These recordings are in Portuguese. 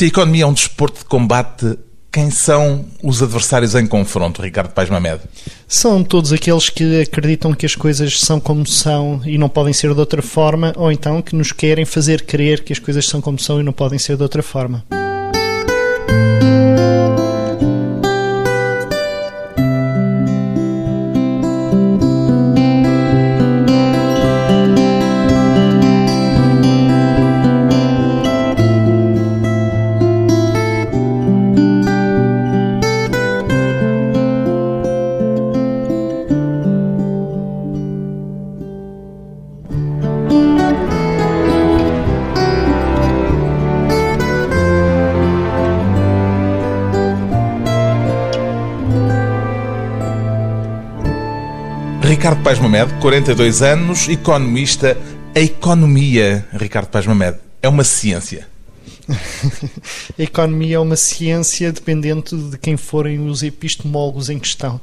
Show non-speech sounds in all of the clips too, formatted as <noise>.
Se a economia é um desporto de combate, quem são os adversários em confronto, Ricardo Paes Mamed? São todos aqueles que acreditam que as coisas são como são e não podem ser de outra forma, ou então que nos querem fazer crer que as coisas são como são e não podem ser de outra forma. Ricardo Paes Mamed, 42 anos, economista. A economia, Ricardo Paes Mamed, é uma ciência. <laughs> a economia é uma ciência dependente de quem forem os epistemólogos em questão.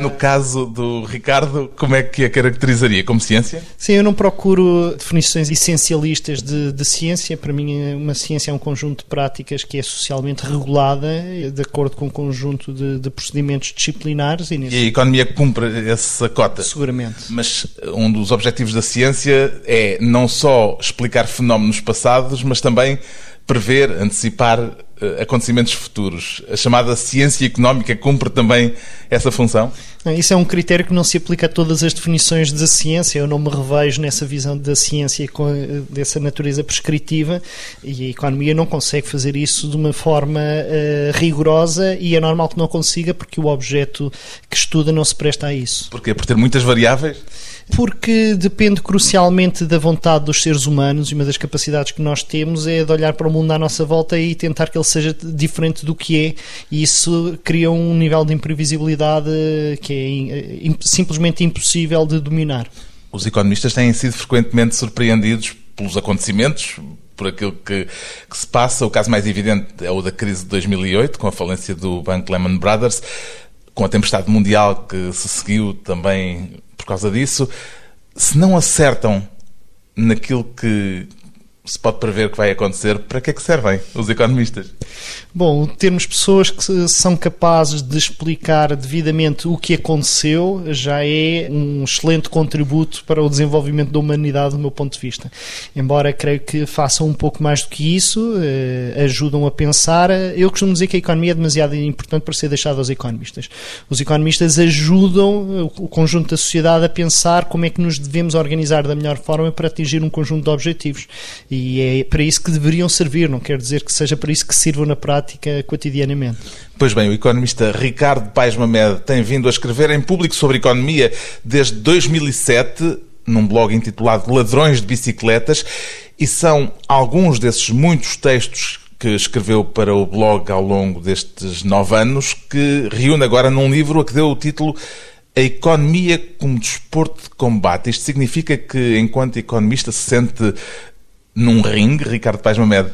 No caso do Ricardo, como é que a caracterizaria? Como ciência? Sim, eu não procuro definições essencialistas de, de ciência. Para mim, uma ciência é um conjunto de práticas que é socialmente regulada, de acordo com um conjunto de, de procedimentos disciplinares. E, nesse... e, a economia cumpre essa cota? Seguramente. Mas um dos objetivos da ciência é não só explicar fenómenos passados, mas também prever, antecipar uh, acontecimentos futuros. A chamada ciência económica cumpre também essa função? Isso é um critério que não se aplica a todas as definições da ciência. Eu não me revejo nessa visão da ciência com dessa natureza prescritiva e a economia não consegue fazer isso de uma forma uh, rigorosa e é normal que não consiga porque o objeto que estuda não se presta a isso. Porquê? Por ter muitas variáveis? Porque depende crucialmente da vontade dos seres humanos e uma das capacidades que nós temos é de olhar para o mundo à nossa volta e tentar que ele seja diferente do que é e isso cria um nível de imprevisibilidade que é simplesmente impossível de dominar. Os economistas têm sido frequentemente surpreendidos pelos acontecimentos, por aquilo que, que, se passa. O caso mais evidente é o da crise de 2008, com a falência do banco Lehman Brothers, com a tempestade mundial que se seguiu também por causa disso, se não acertam naquilo que se pode prever que vai acontecer, para que é que servem os economistas? Bom, termos pessoas que são capazes de explicar devidamente o que aconteceu já é um excelente contributo para o desenvolvimento da humanidade, do meu ponto de vista. Embora creio que façam um pouco mais do que isso, eh, ajudam a pensar. Eu costumo dizer que a economia é demasiado importante para ser deixada aos economistas. Os economistas ajudam o conjunto da sociedade a pensar como é que nos devemos organizar da melhor forma para atingir um conjunto de objetivos. E é para isso que deveriam servir, não quer dizer que seja para isso que sirvam na prática cotidianamente. Pois bem, o economista Ricardo Paes Mamed tem vindo a escrever em público sobre economia desde 2007, num blog intitulado Ladrões de Bicicletas, e são alguns desses muitos textos que escreveu para o blog ao longo destes nove anos, que reúne agora num livro a que deu o título A Economia como Desporto de Combate. Isto significa que, enquanto economista, se sente num ringue, Ricardo Paes Mamed?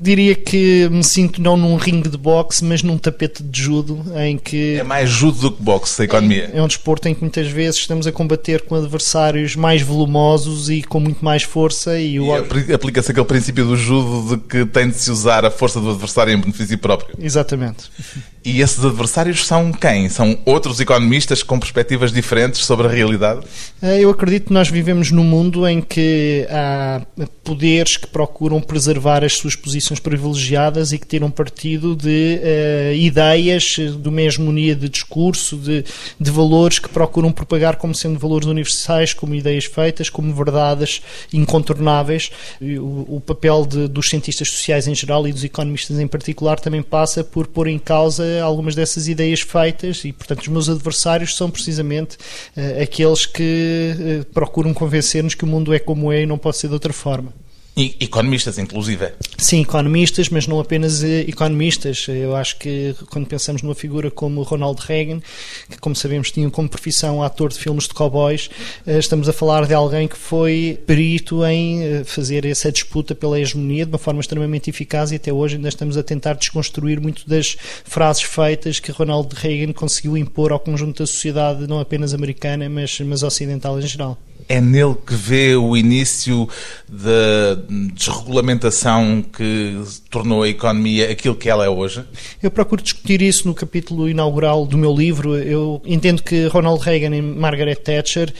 diria que me sinto não num ringue de boxe, mas num tapete de judo em que. É mais judo do que boxe, a economia. É, é um desporto em que muitas vezes estamos a combater com adversários mais volumosos e com muito mais força. E, o... e aplica-se aquele princípio do judo de que tem de se usar a força do adversário em benefício próprio. Exatamente. E esses adversários são quem? São outros economistas com perspectivas diferentes sobre a realidade? Eh, eu acredito que nós vivemos num mundo em que há que procuram preservar as suas posições privilegiadas e que tiram partido de uh, ideias, de uma hegemonia de discurso, de, de valores que procuram propagar como sendo valores universais, como ideias feitas, como verdades incontornáveis. O, o papel de, dos cientistas sociais em geral e dos economistas em particular também passa por pôr em causa algumas dessas ideias feitas e, portanto, os meus adversários são precisamente uh, aqueles que uh, procuram convencer-nos que o mundo é como é e não pode ser de outra forma. E economistas, inclusive. Sim, economistas, mas não apenas eh, economistas. Eu acho que quando pensamos numa figura como Ronald Reagan, que, como sabemos, tinha como profissão ator de filmes de cowboys, estamos a falar de alguém que foi perito em fazer essa disputa pela hegemonia de uma forma extremamente eficaz e até hoje ainda estamos a tentar desconstruir muito das frases feitas que Ronald Reagan conseguiu impor ao conjunto da sociedade, não apenas americana, mas, mas ocidental em geral. É nele que vê o início da desregulamentação que tornou a economia aquilo que ela é hoje? Eu procuro discutir isso no capítulo inaugural do meu livro. Eu entendo que Ronald Reagan e Margaret Thatcher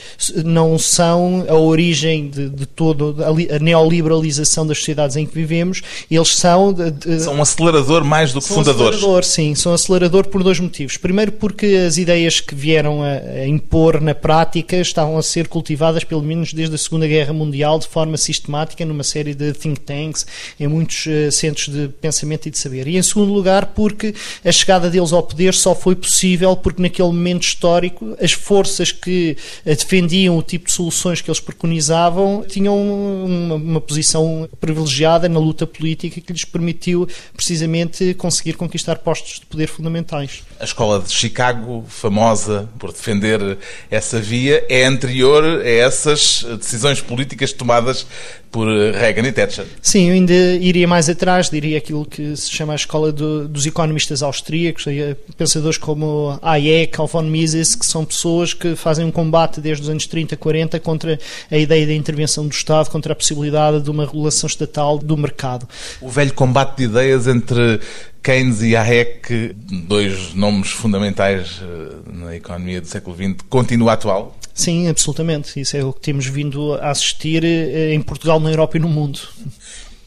não são a origem de, de toda a neoliberalização das sociedades em que vivemos. Eles são... De, de, são um acelerador mais do que são fundadores. Acelerador, sim. São acelerador por dois motivos. Primeiro porque as ideias que vieram a, a impor na prática estavam a ser cultivadas pelo menos desde a Segunda Guerra Mundial de forma sistemática numa série de think tanks em muitos uh, centros de pensamento e de saber. E em segundo lugar porque a chegada deles ao poder só foi possível porque naquele momento histórico as forças que uh, defendiam o tipo de soluções que eles preconizavam tinham uma, uma posição privilegiada na luta política que lhes permitiu precisamente conseguir conquistar postos de poder fundamentais. A escola de Chicago, famosa por defender essa via, é anterior a essas decisões políticas tomadas por Reagan e Thatcher. Sim, eu ainda iria mais atrás, diria aquilo que se chama a escola do, dos economistas austríacos, eh, pensadores como Hayek, ou von Mises, que são pessoas que fazem um combate desde os anos 30, 40 contra a ideia da intervenção do Estado, contra a possibilidade de uma regulação estatal do mercado. O velho combate de ideias entre Keynes e Hayek, dois nomes fundamentais eh, na economia do século XX, continua atual? Sim, absolutamente. Isso é o que temos vindo a assistir eh, em Portugal, na Europa e no mundo.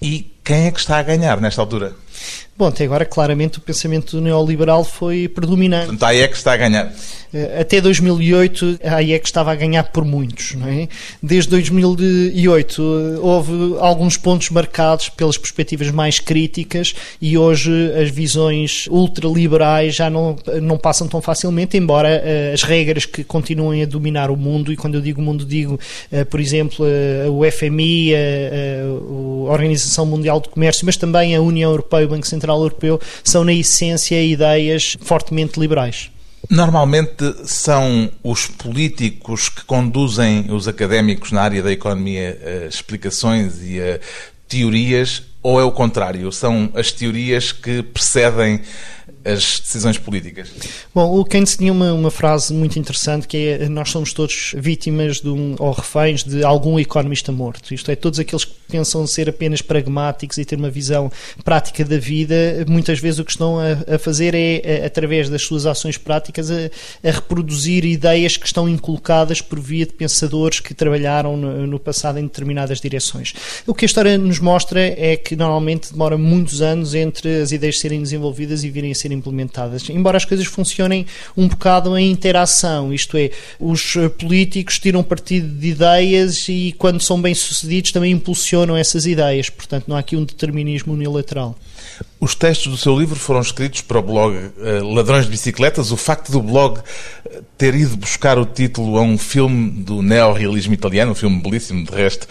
E quem é que está a ganhar nesta altura? Bom, até agora, claramente, o pensamento neoliberal foi predominante. Portanto, a AIEC está a ganhar. Eh, até 2008, a AIEC estava a ganhar por muitos. Não é? Desde 2008, eh, houve alguns pontos marcados pelas perspectivas mais críticas e hoje as visões ultraliberais já não, não passam tão facilmente, embora uh, as regras que continuem a dominar o mundo, e quando eu digo mundo, digo, por exemplo, o FMI, a Organização Mundial do Comércio, mas também a União Europeia e o Banco Central Central Europeu são, na essência, ideias fortemente liberais. Normalmente são os políticos que conduzem os académicos na área da economia a explicações e a teorias, ou é o contrário? São as teorias que precedem as decisões políticas? Bom, o Keynes tinha uma, uma frase muito interessante que é nós somos todos vítimas de um, ou reféns de algum economista morto. Isto é, todos aqueles que pensam ser apenas pragmáticos e ter uma visão prática da vida, muitas vezes o que estão a, a fazer é, a, através das suas ações práticas, a, a, reproduzir ideias que estão inculcadas por via de pensadores que trabalharam no, no passado em determinadas direções. O que a história nos mostra é que normalmente demora muitos anos entre as ideias serem desenvolvidas e virem a ser implementadas, embora as coisas funcionem um bocado em interação, isto é, os políticos tiram partido de ideias e quando são bem-sucedidos também impulsionam essas ideias, portanto não há aqui um determinismo unilateral. Os textos do seu livro foram escritos para o blog uh, Ladrões de Bicicletas. O facto do blog eh, ter ido buscar o título a um filme do neorrealismo italiano, um filme belíssimo de resto,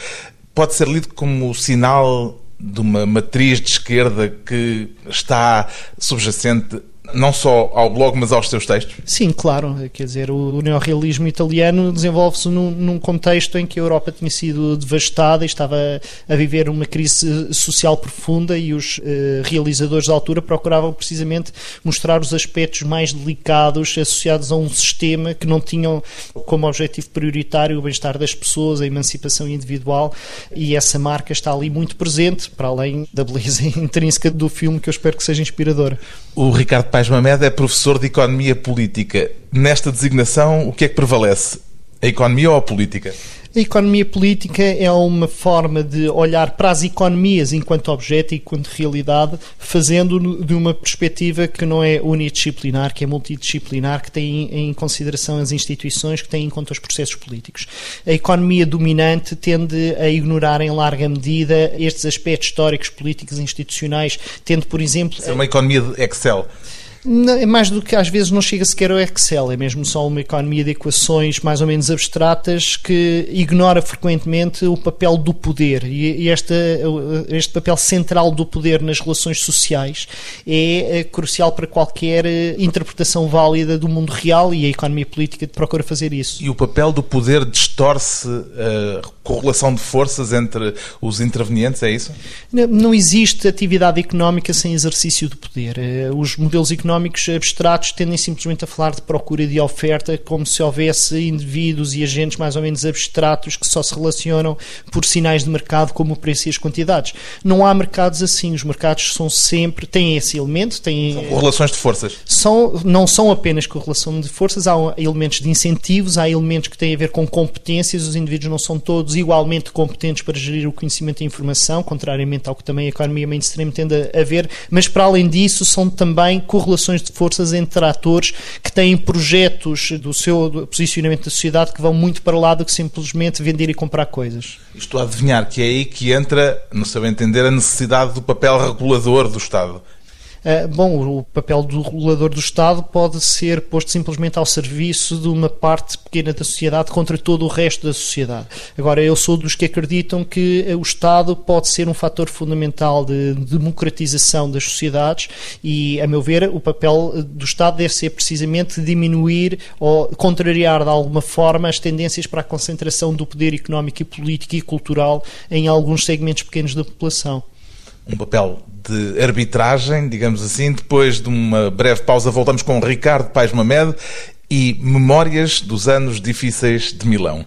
pode ser lido como sinal de uma matriz de esquerda que está subjacente não só ao blog, mas aos seus textos? Sim, claro. Quer dizer, o, neorrealismo italiano desenvolve-se num, num, contexto em que a Europa tinha sido devastada e estava a, a viver uma crise social profunda e os eh, realizadores da altura procuravam precisamente mostrar os aspectos mais delicados associados a um sistema que não tinham como objetivo prioritário o bem-estar das pessoas, a emancipação individual e essa marca está ali muito presente, para além da beleza <laughs> intrínseca do filme que eu espero que seja inspiradora. O Ricardo Pais Mamed é professor de Economia Política. Nesta designação, o que é que prevalece? A economia ou a política? A economia política é uma forma de olhar para as economias enquanto objeto e enquanto realidade, fazendo de uma perspectiva que não é unidisciplinar, que é multidisciplinar, que tem em consideração as instituições, que tem em conta os processos políticos. A economia dominante tende a ignorar em larga medida estes aspectos históricos, políticos e institucionais, tendo, por exemplo. É uma economia de Excel. É mais do que às vezes não chega sequer ao Excel, é mesmo só uma economia de equações mais ou menos abstratas que ignora frequentemente o papel do poder. E, e este, este papel central do poder nas relações sociais é, é crucial para qualquer eh, interpretação válida do mundo real e a economia política procura fazer isso. E o papel do poder distorce a correlação de forças entre os intervenientes, é isso? Não, não existe atividade económica sem exercício do poder. Eh, os modelos económicos económicos abstratos tendem simplesmente a falar de procura e de oferta, como se houvesse indivíduos e agentes mais ou menos abstratos que só se relacionam por sinais de mercado, como o preço e as quantidades. Não há mercados assim. Os mercados são sempre, têm esse elemento, têm. São correlações de forças. São, não são apenas correlação de forças, há elementos de incentivos, há elementos que têm a ver com competências. Os indivíduos não são todos igualmente competentes para gerir o conhecimento e a informação, contrariamente ao que também a economia mainstream tende a ver, mas para além disso são também correlações de forças entre atores que têm projetos do seu posicionamento da sociedade que vão muito para lá do que simplesmente vender e comprar coisas. Estou a adivinhar que é aí que entra, no seu entender, a necessidade do papel regulador do Estado. Ah, bom, o papel do regulador do Estado pode ser posto simplesmente ao serviço de uma parte pequena da sociedade contra todo o resto da sociedade. Agora, eu sou dos que acreditam que o Estado pode ser um fator fundamental de democratização das sociedades e, a meu ver, o papel do Estado deve ser precisamente diminuir ou contrariar de alguma forma as tendências para a concentração do poder económico e político e cultural em alguns segmentos pequenos da população um papel de arbitragem, digamos assim. Depois de uma breve pausa, voltamos com Ricardo Paes Mamed e Memórias dos Anos Difíceis de Milão.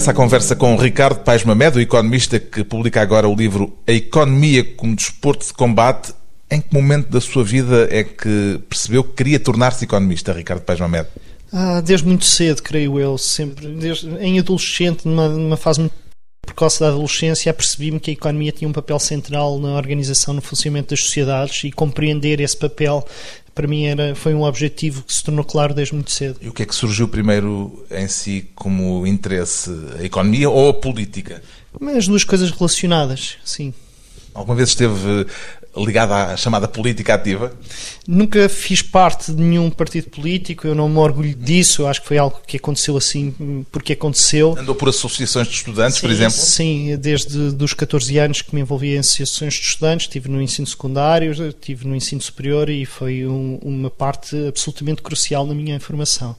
Regressa à conversa com Ricardo Paes o economista que publica agora o livro A Economia como Desporto de Combate. Em que momento da sua vida é que percebeu que queria tornar-se economista, Ricardo Paes Mamed? Ah, desde muito cedo, creio eu, sempre. Desde, em adolescente, numa, numa fase muito precoce da adolescência, percebi-me que a economia tinha um papel central na organização, no funcionamento das sociedades e compreender esse papel para mim era, foi um objetivo que se tornou claro desde muito cedo. E o que é que surgiu primeiro em si como interesse? A economia ou a política? As duas coisas relacionadas, sim. Alguma vez esteve ligada à chamada política ativa? Nunca fiz parte de nenhum partido político, eu não me orgulho disso, eu acho que foi algo que aconteceu assim porque aconteceu. Andou por associações de estudantes, sim, por exemplo? Sim, desde os 14 anos que me envolvi em associações de estudantes, estive no ensino secundário, estive no ensino superior e foi um, uma parte absolutamente crucial na minha formação.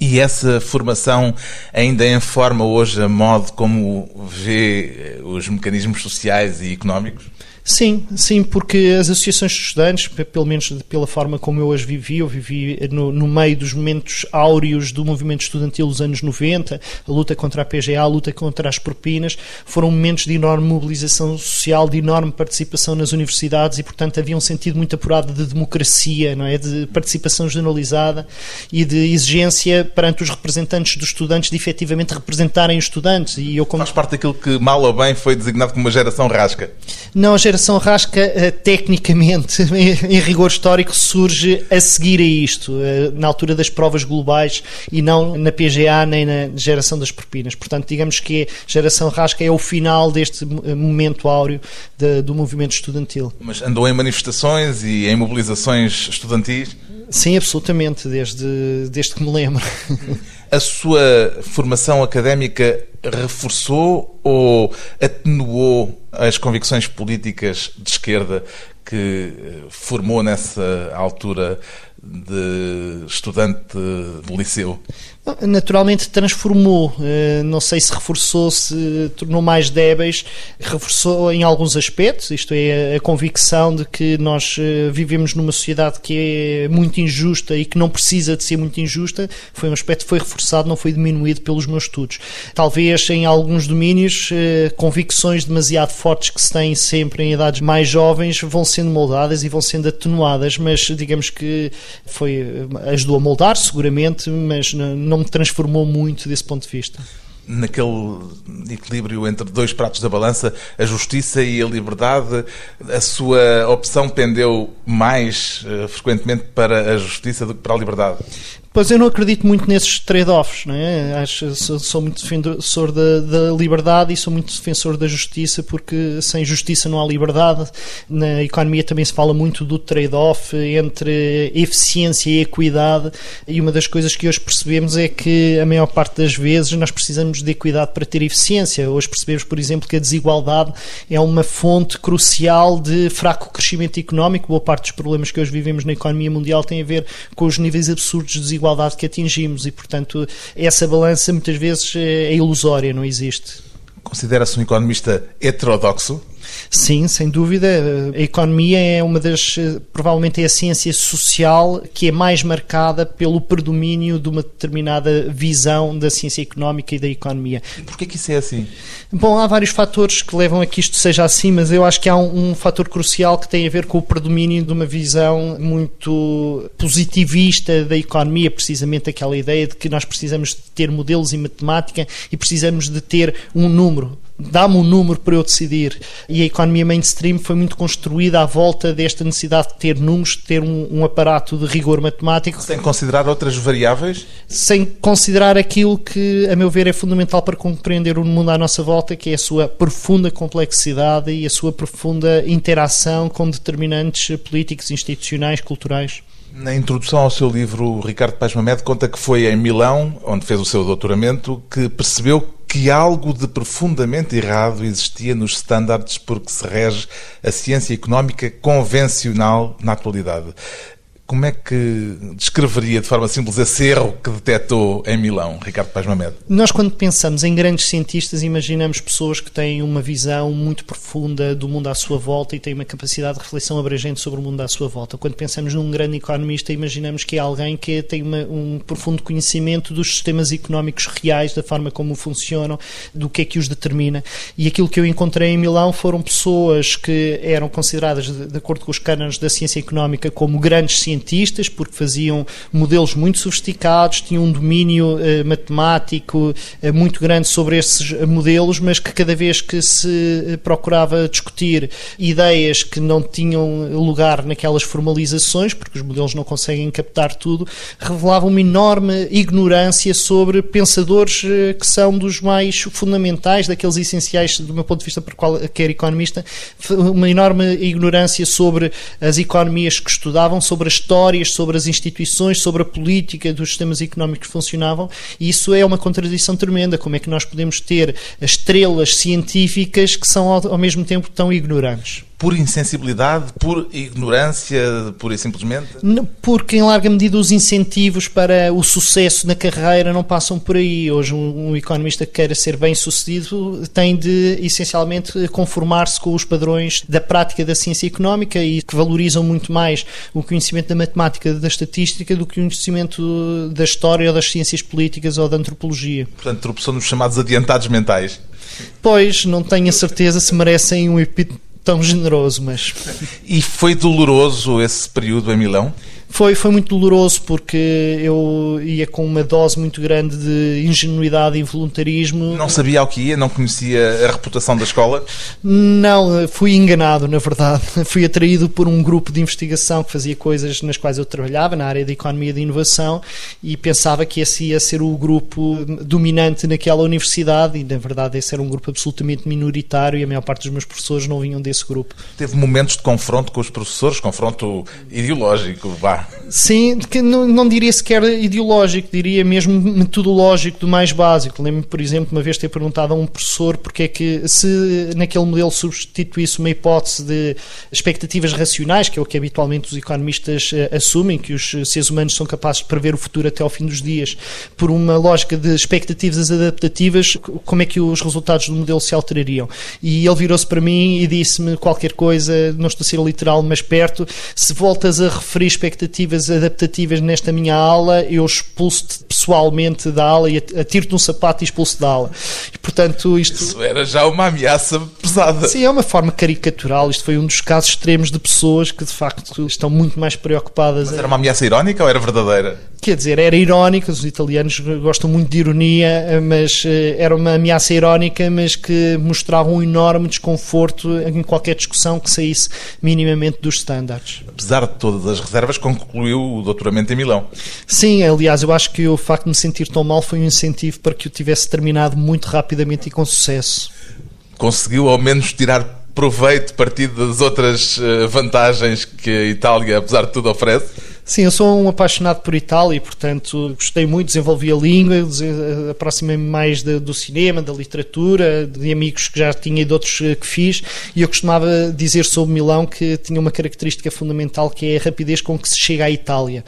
E essa formação ainda informa hoje a modo como vê os mecanismos sociais e económicos? Sim, sim, porque as associações de estudantes, pelo menos pela forma como eu as vivi, eu vivi no, no, meio dos momentos áureos do movimento estudantil dos anos 90, a luta contra a PGA, a luta contra as propinas, foram momentos de enorme mobilização social, de enorme participação nas universidades e, portanto, havia um sentido muito apurado de democracia, não é? de participação generalizada e de exigência perante os representantes dos estudantes de efetivamente representarem os estudantes. E eu, como... Faz parte daquilo que, mal ou bem, foi designado como uma geração rasca. Não, a geração Operação Rasca, eh, tecnicamente, <laughs> em rigor histórico, surge a seguir a isto, eh, na altura das provas globais e não na PGA nem na geração das propinas. Portanto, digamos que a geração Rasca é o final deste eh, momento áureo de, do movimento estudantil. Mas andou em manifestações e em mobilizações estudantis? Sim, absolutamente, desde, desde que me lembro. <laughs> A sua formação académica reforçou ou atenuou as convicções políticas de esquerda que eh, formou nessa altura de estudante do liceu? Naturalmente transformou, eh, não sei se reforçou, se tornou mais débeis, reforçou em alguns aspectos, isto é, a convicção de que nós eh, vivemos numa sociedade que é muito injusta e que não precisa de ser muito injusta, foi um aspecto que foi reforçado, não foi diminuído pelos meus estudos. Talvez em alguns domínios, eh, convicções demasiado fortes que se têm sempre em idades mais jovens vão sendo moldadas e vão sendo atenuadas, mas digamos que foi, ajudou a moldar seguramente, mas não não me transformou muito desse ponto de vista naquele equilíbrio entre dois pratos da balança, a justiça e a liberdade, a sua opção pendeu mais uh, frequentemente para a justiça do que para a liberdade? Pois eu não acredito muito nesses trade-offs, não é? Acho, sou, sou muito defensor da, da, liberdade e sou muito defensor da justiça, porque sem justiça não há liberdade. Na economia também se fala muito do trade-off entre eficiência e equidade, e uma das coisas que hoje percebemos é que a maior parte das vezes nós precisamos de equidade para ter eficiência. Hoje percebemos, por exemplo, que a desigualdade é uma fonte crucial de fraco crescimento económico. Boa parte dos problemas que hoje vivemos na economia mundial tem a ver com os níveis absurdos de desigualdade desigualdade que atingimos e, portanto, essa balança muitas vezes é ilusória, não existe. Considera-se um economista heterodoxo? Sim, sem dúvida. A economia é uma das, provavelmente é a ciência social que é mais marcada pelo predomínio de uma determinada visão da ciência económica e da economia. E porquê que isso é assim? Bom, há vários fatores que levam a que isto seja assim, mas eu acho que há um, um fator crucial que tem a ver com o predomínio de uma visão muito positivista da economia, precisamente aquela ideia de que nós precisamos de ter modelos em matemática e precisamos de ter um número dá-me um número para eu decidir. E a economia mainstream foi muito construída à volta desta necessidade de ter números, de ter um, um, aparato de rigor matemático. Sem considerar outras variáveis? Sem considerar aquilo que, a meu ver, é fundamental para compreender o mundo à nossa volta, que é a sua profunda complexidade e a sua profunda interação com determinantes políticos, institucionais, culturais. Na introdução ao seu livro, Ricardo Paes Mamed conta que foi em Milão, onde fez o seu doutoramento, que percebeu que algo de profundamente errado existia nos estándares por que se rege a ciência económica convencional na atualidade. Como é que descreveria de forma simples esse erro que detectou em Milão, Ricardo Paz Mamed? Nós, quando pensamos em grandes cientistas, imaginamos pessoas que têm uma visão muito profunda do mundo à sua volta e têm uma capacidade de reflexão abrangente sobre o mundo à sua volta. Quando pensamos num grande economista, imaginamos que é alguém que tem uma, um profundo conhecimento dos sistemas económicos reais, da forma como funcionam, do que é que os determina. E aquilo que eu encontrei em Milão foram pessoas que eram consideradas, de, de acordo com os cânones da ciência económica, como grandes cientistas cientistas, porque faziam modelos muito sofisticados, tinham um domínio uh, matemático uh, muito grande sobre esses modelos, mas que cada vez que se eh, procurava discutir ideias que não tinham lugar naquelas formalizações, porque os modelos não conseguem captar tudo, revelavam uma enorme ignorância sobre pensadores que são dos mais fundamentais, daqueles essenciais, do meu ponto de vista, para qualquer economista, uma enorme ignorância sobre as economias que estudavam, sobre as histórias, sobre as instituições, sobre a política dos sistemas económicos que funcionavam, e isso é uma contradição tremenda. Como é que nós podemos ter estrelas científicas que são ao, ao mesmo tempo tão ignorantes? Por insensibilidade, por ignorância, pura e simplesmente? Porque, em larga medida, os incentivos para o sucesso na carreira não passam por aí. Hoje, um, economista que queira ser bem sucedido tem de, essencialmente, conformar-se com os padrões da prática da ciência económica e que valorizam muito mais o conhecimento da matemática, da estatística, do que o conhecimento da história ou das ciências políticas ou da antropologia. Portanto, tropeçou nos chamados adiantados mentais. Pois, não tenho a certeza se merecem um epíteto tão generoso, mas. E foi doloroso esse período em Milão? Foi, foi muito doloroso porque eu ia com uma dose muito grande de ingenuidade e voluntarismo. Não sabia ao que ia? Não conhecia a reputação da escola? Não, fui enganado, na verdade. <laughs> Fui atraído por um grupo de investigação que fazia coisas nas quais eu trabalhava, na área de economia e de inovação, e pensava que esse ia ser o grupo dominante naquela universidade, e na verdade esse era um grupo absolutamente minoritário e a maior parte dos meus professores não vinham desse grupo. Teve momentos de confronto com os professores, confronto ideológico, vá. Sim, que não, não diria sequer ideológico, diria mesmo metodológico do mais básico. Lembro-me, por exemplo, uma vez ter perguntado a um professor porque é que se naquele modelo substituísse uma hipótese de expectativas racionais, que é o que habitualmente os economistas uh, assumem, que os seres humanos são capazes de prever o futuro até ao fim dos dias, por uma lógica de expectativas adaptativas, como é que os resultados do modelo se alterariam? E ele virou-se para mim e disse-me qualquer coisa, não estou a ser literal, mas perto, se voltas a referir expectativas expectativas adaptativas nesta minha aula, eu expulso-te pessoalmente da aula e atiro-te um sapato e expulso da aula. E, portanto, isto. Isso era já uma ameaça pesada. Sim, é uma forma caricatural. Isto foi um dos casos extremos de pessoas que, de facto, estão muito mais preocupadas. Mas era uma ameaça irónica ou era verdadeira? Quer dizer, era irónica, os italianos gostam muito de ironia, mas eh, era uma ameaça irónica, mas que mostrava um enorme desconforto em qualquer discussão que saísse minimamente dos estándares. Apesar de todas as reservas, concluiu o doutoramento em Milão. Sim, aliás, eu acho que o facto de me sentir tão mal foi um incentivo para que eu tivesse terminado muito rapidamente e com sucesso. Conseguiu ao menos tirar proveito, partido das outras eh, vantagens que a Itália, apesar de tudo, oferece? Sim, eu sou um apaixonado por Itália e, portanto, gostei muito, desenvolvi a língua, aproximei-me mais de, do cinema, da literatura, de amigos que já tinha e de outros eh, que fiz, e eu costumava dizer sobre Milão que tinha uma característica fundamental que é a rapidez com que se chega à Itália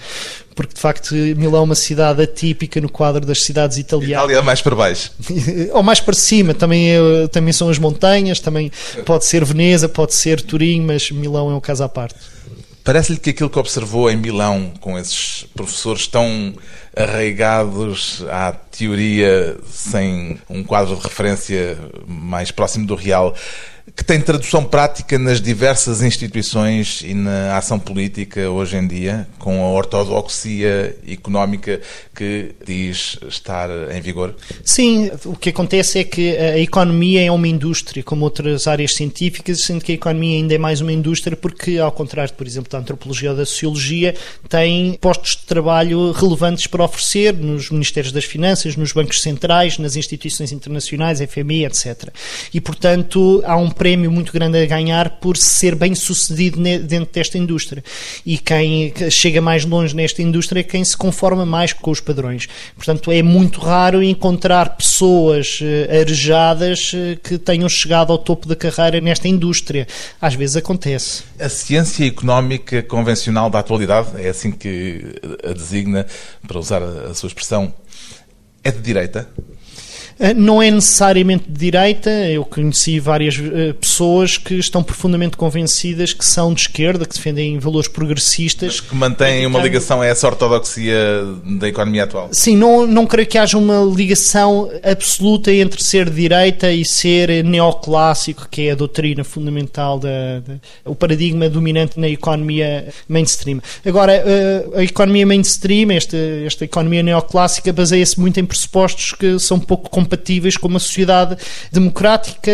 porque de facto Milão é uma cidade atípica no quadro das cidades italianas. Itália mais para baixo. <laughs> Ou mais para cima, também, é, também são as montanhas, também pode ser Veneza, pode ser Turim, mas Milão é um caso à parte. Parece-lhe que aquilo que observou em Milão, com esses professores tão arraigados à teoria, sem um quadro de referência mais próximo do real, que tem tradução prática nas diversas instituições e na ação política hoje em dia, com a ortodoxia económica que diz estar em vigor? Sim, o que acontece é que a economia é uma indústria, como outras áreas científicas, sendo que a economia ainda é mais uma indústria porque, ao contrário, por exemplo, da antropologia ou da sociologia, tem postos de trabalho relevantes para oferecer nos Ministérios das Finanças, nos bancos centrais, nas instituições internacionais, FMI, etc. E, portanto, há um prémio muito grande a ganhar por ser bem sucedido dentro desta indústria. E quem chega mais longe nesta indústria é quem se conforma mais com os padrões. Portanto, é muito raro encontrar pessoas uh, arejadas uh, que tenham chegado ao topo da carreira nesta indústria. Às vezes acontece. A ciência económica convencional da atualidade, é assim que a designa, para usar a sua expressão, é de direita? Eh, não é necessariamente de direita, eu conheci várias eh, pessoas que estão profundamente convencidas que são de esquerda, que defendem valores progressistas. Mas que mantêm uma ligação a essa ortodoxia da economia atual? Sim, não, não creio que haja uma ligação absoluta entre ser de direita e ser neoclássico, que é a doutrina fundamental, da, da o paradigma dominante na economia mainstream. Agora, eh, a economia mainstream, esta, esta economia neoclássica, baseia-se muito em pressupostos que são pouco compatíveis com uma sociedade democrática,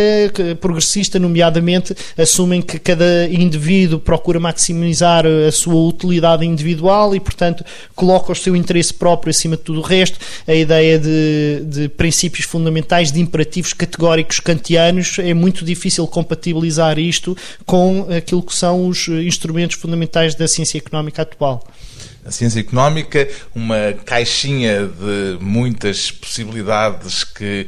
progressista, nomeadamente, assumem que cada indivíduo procura maximizar a sua utilidade individual e, portanto, coloca o seu interesse próprio acima de tudo o resto. A ideia de, de princípios fundamentais, de imperativos categóricos kantianos, é muito difícil compatibilizar isto com aquilo que são os instrumentos fundamentais da ciência económica atual a ciência económica, uma caixinha de muitas possibilidades que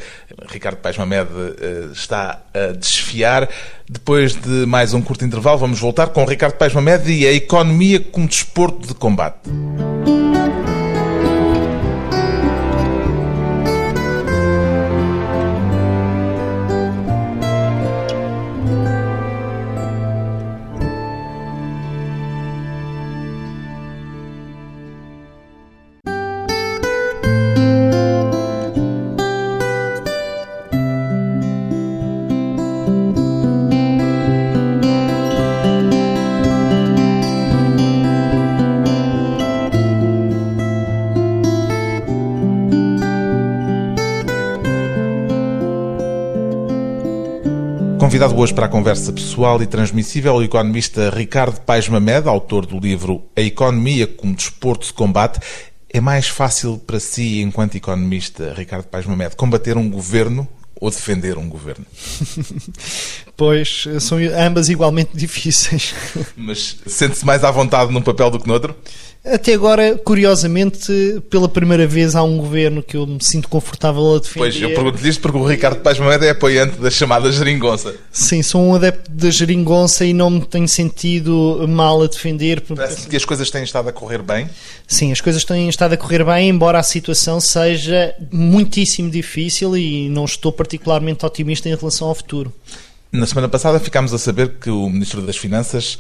Ricardo Paes Mamed eh, está a desfiar. Depois de mais um curto intervalo, vamos voltar com Ricardo Paes Mamed e a economia como desporto de combate. Convidado hoje para a conversa pessoal e transmissível o economista Ricardo Paes Mamed, autor do livro A Economia como Desporto de Combate. É mais fácil para si, enquanto economista, Ricardo Paes Mamed, combater um governo ou defender um governo? <laughs> Pois, são ambas igualmente <laughs> difíceis. Mas sente-se mais à vontade num papel do que no outro? Até agora, curiosamente, pela primeira vez há um governo que eu me sinto confortável a defender. Pois, eu pergunto-lhe isto porque o Ricardo Paz Moeda é apoiante da chamada geringonça. Sim, sou um adepto da geringonça e não me tenho sentido mal a defender. Parece que as coisas têm estado a correr bem? Sim, as coisas têm estado a correr bem, embora a situação seja muitíssimo difícil e não estou particularmente otimista em relação ao futuro. Na semana passada ficámos a saber que o Ministro das Finanças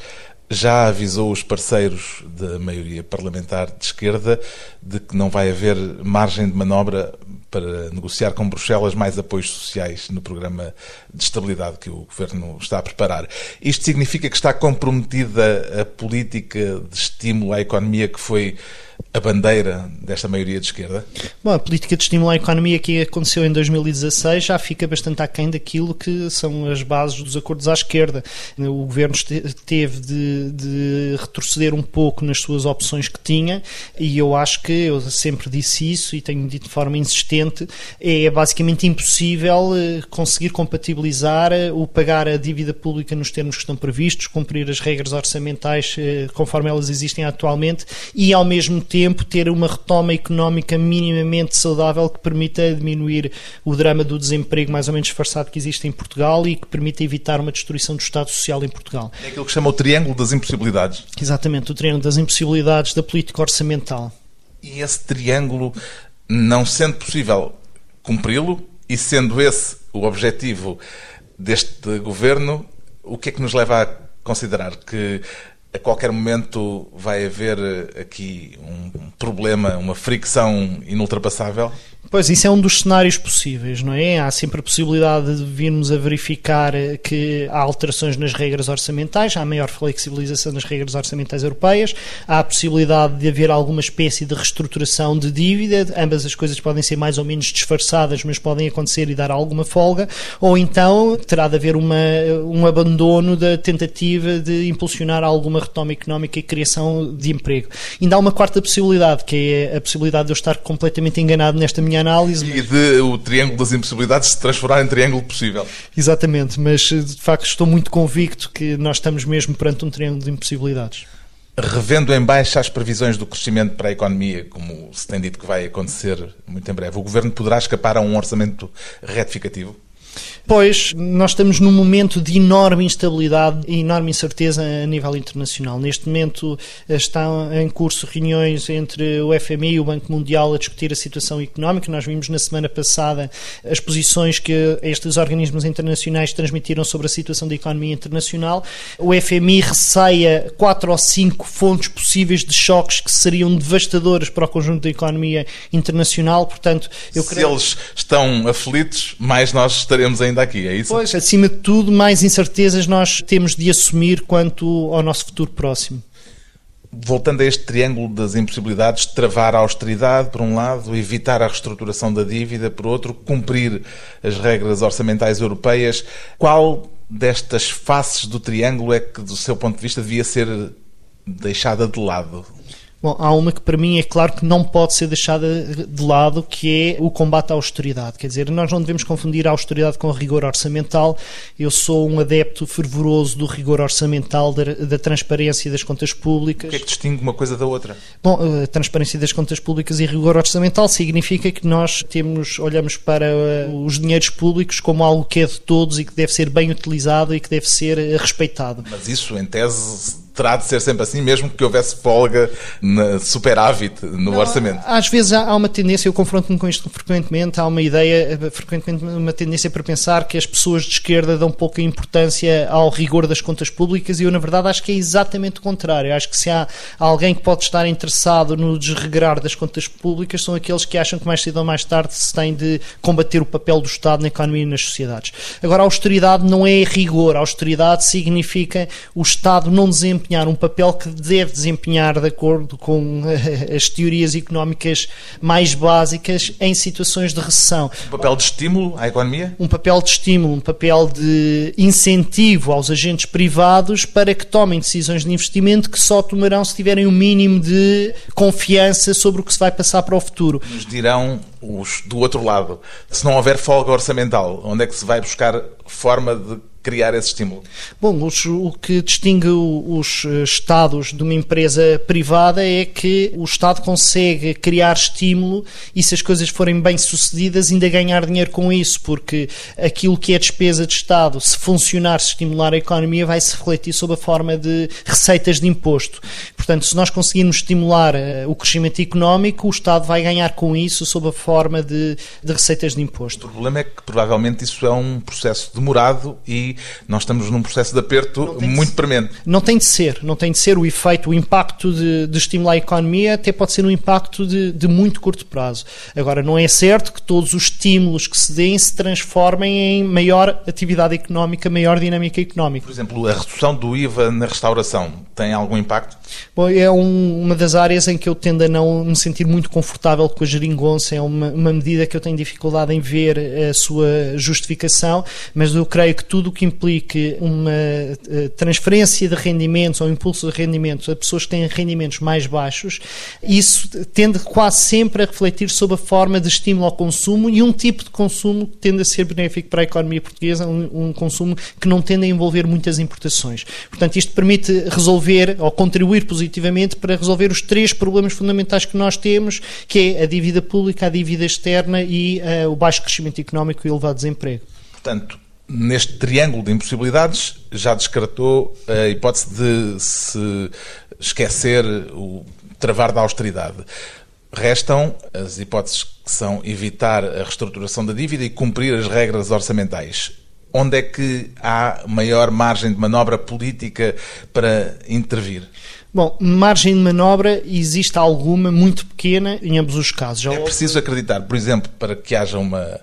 já avisou os parceiros da maioria parlamentar de esquerda de que não vai haver margem de manobra para negociar com Bruxelas mais apoios sociais no programa de estabilidade que o governo está a preparar. Isto significa que está comprometida a política de estímulo à economia que foi a bandeira desta maioria de esquerda? Bom, a política de estímulo à economia que aconteceu em 2016 já fica bastante aquém daquilo que são as bases dos acordos à esquerda. O governo teve de, de retroceder um pouco nas suas opções que tinha e eu acho que, eu sempre disse isso e tenho dito de forma insistente, é basicamente impossível eh, conseguir compatibilizar eh, o pagar a dívida pública nos termos que estão previstos, cumprir as regras orçamentais eh, conforme elas existem atualmente e ao mesmo tempo ter uma retoma económica minimamente saudável que permita diminuir o drama do desemprego mais ou menos disfarçado que existe em Portugal e que permita evitar uma destruição do Estado Social em Portugal. É aquilo que chama o triângulo das impossibilidades. Exatamente, o triângulo das impossibilidades da política orçamental. E esse triângulo, não sendo possível cumpri-lo e sendo esse o objetivo deste governo, o que é que nos leva a considerar que a qualquer momento vai haver aqui um problema, uma fricção inultrapassável? Pois, isso é um dos cenários possíveis, não é? Há sempre a possibilidade de virmos a verificar que há alterações nas regras orçamentais, há maior flexibilização das regras orçamentais europeias, há a possibilidade de haver alguma espécie de reestruturação de dívida, ambas as coisas podem ser mais ou menos disfarçadas, mas podem acontecer e dar alguma folga, ou então terá de haver uma, um abandono da tentativa de impulsionar alguma retoma económica e criação de emprego. Ainda há uma quarta possibilidade, que é a possibilidade de eu estar completamente enganado nesta minha análise. E de o triângulo das impossibilidades se transformar em triângulo possível. Exatamente, mas de facto estou muito convicto que nós estamos mesmo perante um triângulo de impossibilidades. Revendo em baixa as previsões do crescimento para a economia, como se tem dito que vai acontecer muito em breve, o Governo poderá escapar a um orçamento retificativo? Pois, nós estamos num momento de enorme instabilidade e enorme incerteza a nível internacional. Neste momento eh, estão em curso reuniões entre o FMI e o Banco Mundial a discutir a situação económica. Nós vimos na semana passada as posições que estes organismos internacionais transmitiram sobre a situação da economia internacional. O FMI receia quatro ou cinco fontes possíveis de choques que seriam devastadoras para o conjunto da economia internacional. Portanto, eu Se creio... eles estão aflitos, mais nós estaremos ainda ainda aqui, é isso? Pois, acima de tudo, mais incertezas nós temos de assumir quanto ao nosso futuro próximo. Voltando a este triângulo das impossibilidades, travar a austeridade, por um lado, evitar a reestruturação da dívida, por outro, cumprir as regras orçamentais europeias, qual destas faces do triângulo é que, do seu ponto de vista, devia ser deixada de lado? Bom, há uma que para mim é claro que não pode ser deixada de lado, que é o combate à austeridade. Quer dizer, nós não devemos confundir a austeridade com a rigor orçamental. Eu sou um adepto fervoroso do rigor orçamental, da, da transparência das contas públicas. O que é que distingue uma coisa da outra? Bom, a transparência das contas públicas e rigor orçamental significa que nós temos, olhamos para uh, os dinheiros públicos como algo que é de todos e que deve ser bem utilizado e que deve ser uh, respeitado. Mas isso, em tese, terá de ser sempre assim, mesmo que houvesse folga na superávit no não, orçamento. Às vezes há uma tendência, eu confronto-me com isto frequentemente, há uma ideia, frequentemente uma tendência para pensar que as pessoas de esquerda dão pouca importância ao rigor das contas públicas e eu, na verdade, acho que é exatamente o contrário. Eu acho que se há alguém que pode estar interessado no desregrar das contas públicas, são aqueles que acham que mais cedo ou mais tarde se tem de combater o papel do Estado na economia e nas sociedades. Agora, a austeridade não é rigor. A austeridade significa o Estado não desempenhar desempenhar um papel que deve desempenhar de acordo com eh, as teorias económicas mais básicas em situações de recessão. Um papel de estímulo à economia? Um papel de estímulo, um papel de incentivo aos agentes privados para que tomem decisões de investimento que só tomarão se tiverem o um mínimo de confiança sobre o que se vai passar para o futuro. Nos dirão os do outro lado, se não houver folga orçamental, onde é que se vai buscar forma de criar esse estímulo? Bom, os, o que distingue os eh, Estados de uma empresa privada é que o Estado consegue criar estímulo e, se as coisas forem bem sucedidas, ainda ganhar dinheiro com isso, porque aquilo que é despesa de Estado, se funcionar, se estimular a economia, vai se refletir sob a forma de receitas de imposto. Portanto, se nós conseguirmos estimular uh, o crescimento económico, o Estado vai ganhar com isso sob a forma forma de, de receitas de imposto. O problema é que provavelmente isso é um processo demorado e nós estamos num processo de aperto muito de, premente. Não tem de ser, não tem de ser o efeito, o impacto de, de estimular a economia até pode ser um impacto de, de muito curto prazo. Agora, não é certo que todos os estímulos que se deem se transformem em maior atividade económica, maior dinâmica económica. Por exemplo, a redução do IVA na restauração tem algum impacto? Bom, é um, uma das áreas em que eu tendo a não me sentir muito confortável com a geringonça, é uma, uma medida que eu tenho dificuldade em ver a sua justificação, mas eu creio que tudo o que implique uma eh, transferência de rendimentos ou impulso de rendimentos a pessoas que têm rendimentos mais baixos, isso tende quase sempre a refletir sobre a forma de estímulo ao consumo e um tipo de consumo que tende a ser benéfico para a economia portuguesa, um, um consumo que não tende a envolver muitas importações. Portanto, isto permite resolver ou contribuir positivamente para resolver os três problemas fundamentais que nós temos, que é a dívida pública, a dívida externa e uh, o baixo crescimento económico e o elevado desemprego. Portanto, neste triângulo de impossibilidades, já descartou a hipótese de se esquecer o travar da austeridade. Restam as hipóteses que são evitar a reestruturação da dívida e cumprir as regras orçamentais. Onde é que há maior margem de manobra política para intervir? Bom, margem de manobra existe alguma, muito pequena, em ambos os casos. Já é preciso acreditar, por exemplo, para que haja uma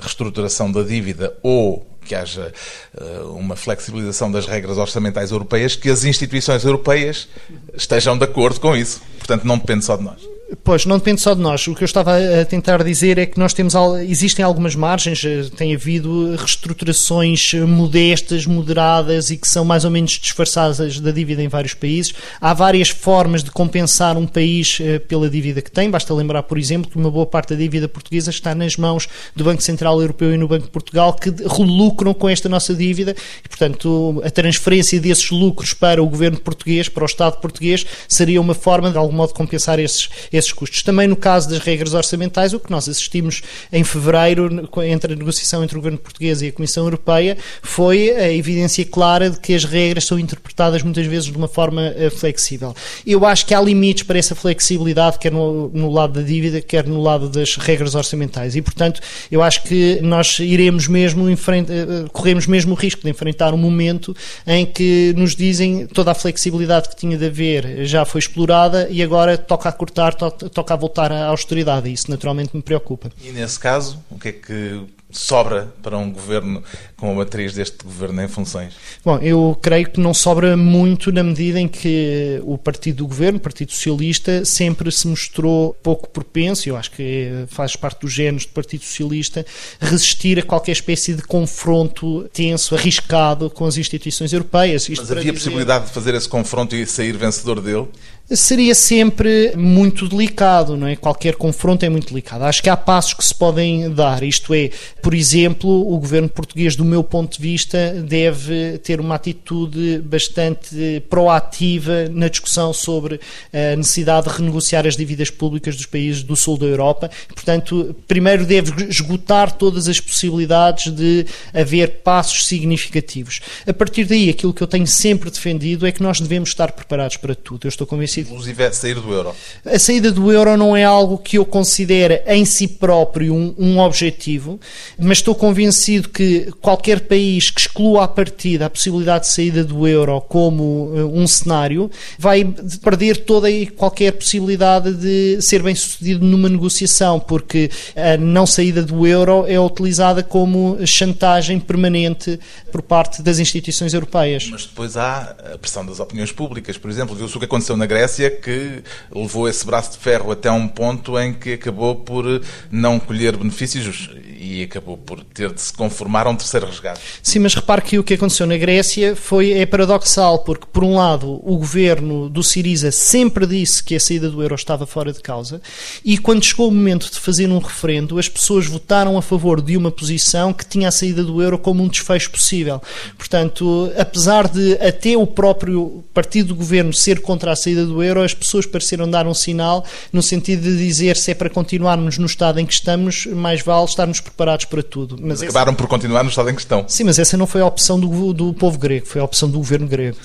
reestruturação da dívida ou que haja uh, uma flexibilização das regras orçamentais europeias, que as instituições europeias estejam de acordo com isso. Portanto, não depende só de nós. Pois, não depende só de nós. O que eu estava a tentar dizer é que nós temos existem algumas margens, eh, tem havido reestruturações modestas, moderadas e que são mais ou menos disfarçadas da dívida em vários países. Há várias formas de compensar um país eh, pela dívida que tem. Basta lembrar, por exemplo, que uma boa parte da dívida portuguesa está nas mãos do Banco Central Europeu e no Banco de Portugal, que lucram com esta nossa dívida e, portanto, a transferência desses lucros para o governo português, para o Estado português, seria uma forma, de algum modo, compensar esses, esses esses custos. Também no caso das regras orçamentais, o que nós assistimos em fevereiro, entre a negociação entre o governo português e a Comissão Europeia, foi a evidência clara de que as regras são interpretadas muitas vezes de uma forma uh, flexível. Eu acho que há limites para essa flexibilidade, quer no, lado da dívida, quer no lado das regras orçamentais. E, portanto, eu acho que nós iremos mesmo, uh, corremos mesmo o risco de enfrentar um momento em que nos dizem toda a flexibilidade que tinha de haver já foi explorada e agora toca a cortar, toca a voltar à austeridade e isso naturalmente me preocupa. E nesse caso, o que é que sobra para um governo com a matriz deste governo em funções? Bom, eu creio que não sobra muito na medida em que o partido do governo, o Partido Socialista, sempre se mostrou pouco propenso, eu acho que faz parte dos genes do Partido Socialista, resistir a qualquer espécie de confronto tenso, arriscado com as instituições europeias. Isto Mas havia dizer... possibilidade de fazer esse confronto e sair vencedor dele? seria sempre muito delicado, não é? Qualquer confronto é muito delicado. Acho que há passos que se podem dar, isto é, por exemplo, o governo português, do meu ponto de vista, deve ter uma atitude bastante proativa na discussão sobre a necessidade de renegociar as dívidas públicas dos países do sul da Europa. Portanto, primeiro deve esgotar todas as possibilidades de haver passos significativos. A partir daí, aquilo que eu tenho sempre defendido é que nós devemos estar preparados para tudo. Eu estou convencido Inclusive a é sair do euro. A saída do euro não é algo que eu considere em si próprio um, um objetivo, mas estou convencido que qualquer país que exclua a partida a possibilidade de saída do euro como uh, um cenário vai perder toda e qualquer possibilidade de ser bem sucedido numa negociação, porque a não saída do euro é utilizada como chantagem permanente por parte das instituições europeias. Mas depois há a pressão das opiniões públicas, por exemplo, viu-se o que aconteceu na Grécia que levou esse braço de ferro até um ponto em que acabou por não colher benefícios e acabou por ter de se conformar a um terceiro resgate. Sim, mas repare que o que aconteceu na Grécia foi, é paradoxal, porque por um lado o governo do Siriza sempre disse que a saída do euro estava fora de causa e quando chegou o momento de fazer um referendo as pessoas votaram a favor de uma posição que tinha a saída do euro como um desfecho possível. Portanto, apesar de até o próprio partido do governo ser contra a saída do euro, as pessoas pareceram dar um sinal no sentido de dizer se é para continuarmos no estado em que estamos, mais vale estarmos preparados para tudo. Mas, mas acabaram essa... por continuar no estado em que estão. Sim, mas essa não foi a opção do, do povo grego, foi a opção do governo grego.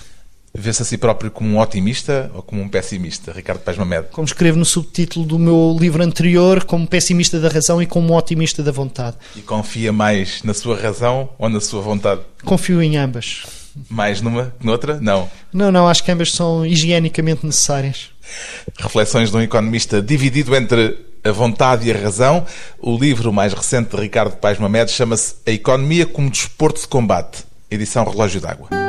Vê-se a si próprio como um otimista ou como um pessimista, Ricardo Pais Mamed? Como escrevo no subtítulo do meu livro anterior, como pessimista da razão e como otimista da vontade. E confia mais na sua razão ou na sua vontade? Confio em ambas. Mais numa que noutra? Não. Não, não, acho que ambas são higienicamente necessárias. Reflexões de um economista dividido entre a vontade e a razão. O livro mais recente de Ricardo Paes Mamed chama-se A Economia como Desporto de Combate, edição Relógio d'Água.